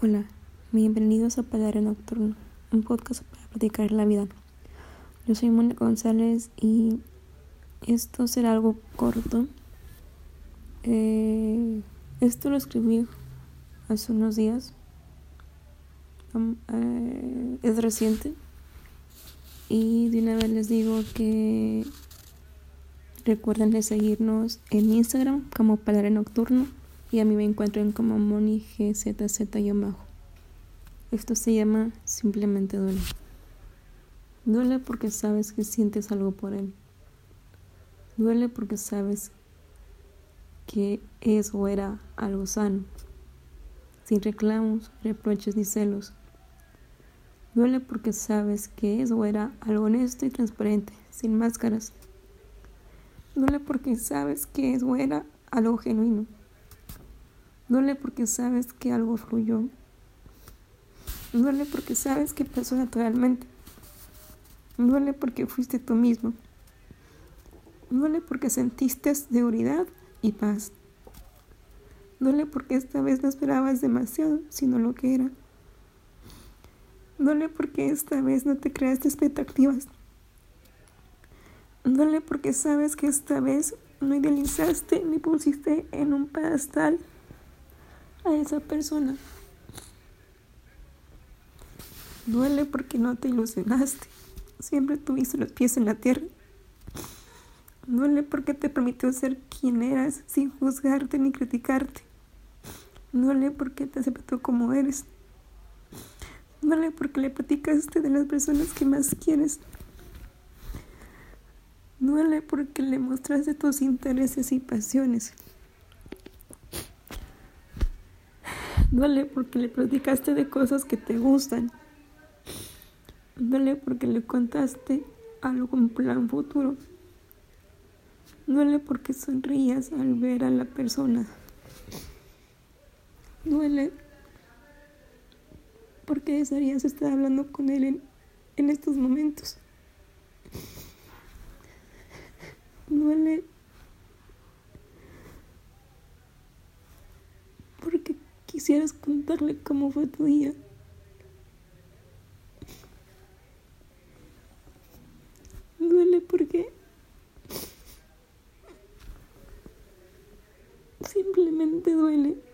Hola, bienvenidos a Palabra Nocturno, un podcast para platicar la vida. Yo soy Mónica González y esto será algo corto. Eh, esto lo escribí hace unos días. Eh, es reciente. Y de una vez les digo que recuerden de seguirnos en Instagram como Palabra Nocturno y a mí me encuentran como Moni GZZ-bajo. Esto se llama simplemente duele. Duele porque sabes que sientes algo por él. Duele porque sabes que es o era algo sano, sin reclamos, reproches ni celos. Duele porque sabes que es o era algo honesto y transparente, sin máscaras. Duele porque sabes que es o era algo genuino. Duele porque sabes que algo fluyó. Duele porque sabes que pasó naturalmente. Duele porque fuiste tú mismo. Duele porque sentiste seguridad y paz. Duele porque esta vez no esperabas demasiado, sino lo que era. Duele porque esta vez no te creaste expectativas. Duele porque sabes que esta vez no idealizaste ni pusiste en un pedestal a esa persona. Duele porque no te ilusionaste. Siempre tuviste los pies en la tierra. Duele porque te permitió ser quien eras sin juzgarte ni criticarte. Duele porque te aceptó como eres. Duele porque le platicaste de las personas que más quieres. Duele porque le mostraste tus intereses y pasiones. Duele porque le platicaste de cosas que te gustan. Duele porque le contaste algo en plan futuro. Duele porque sonrías al ver a la persona. Duele porque desearías estar hablando con él en, en estos momentos. Duele quisieras contarle cómo fue tu día. Duele porque simplemente duele.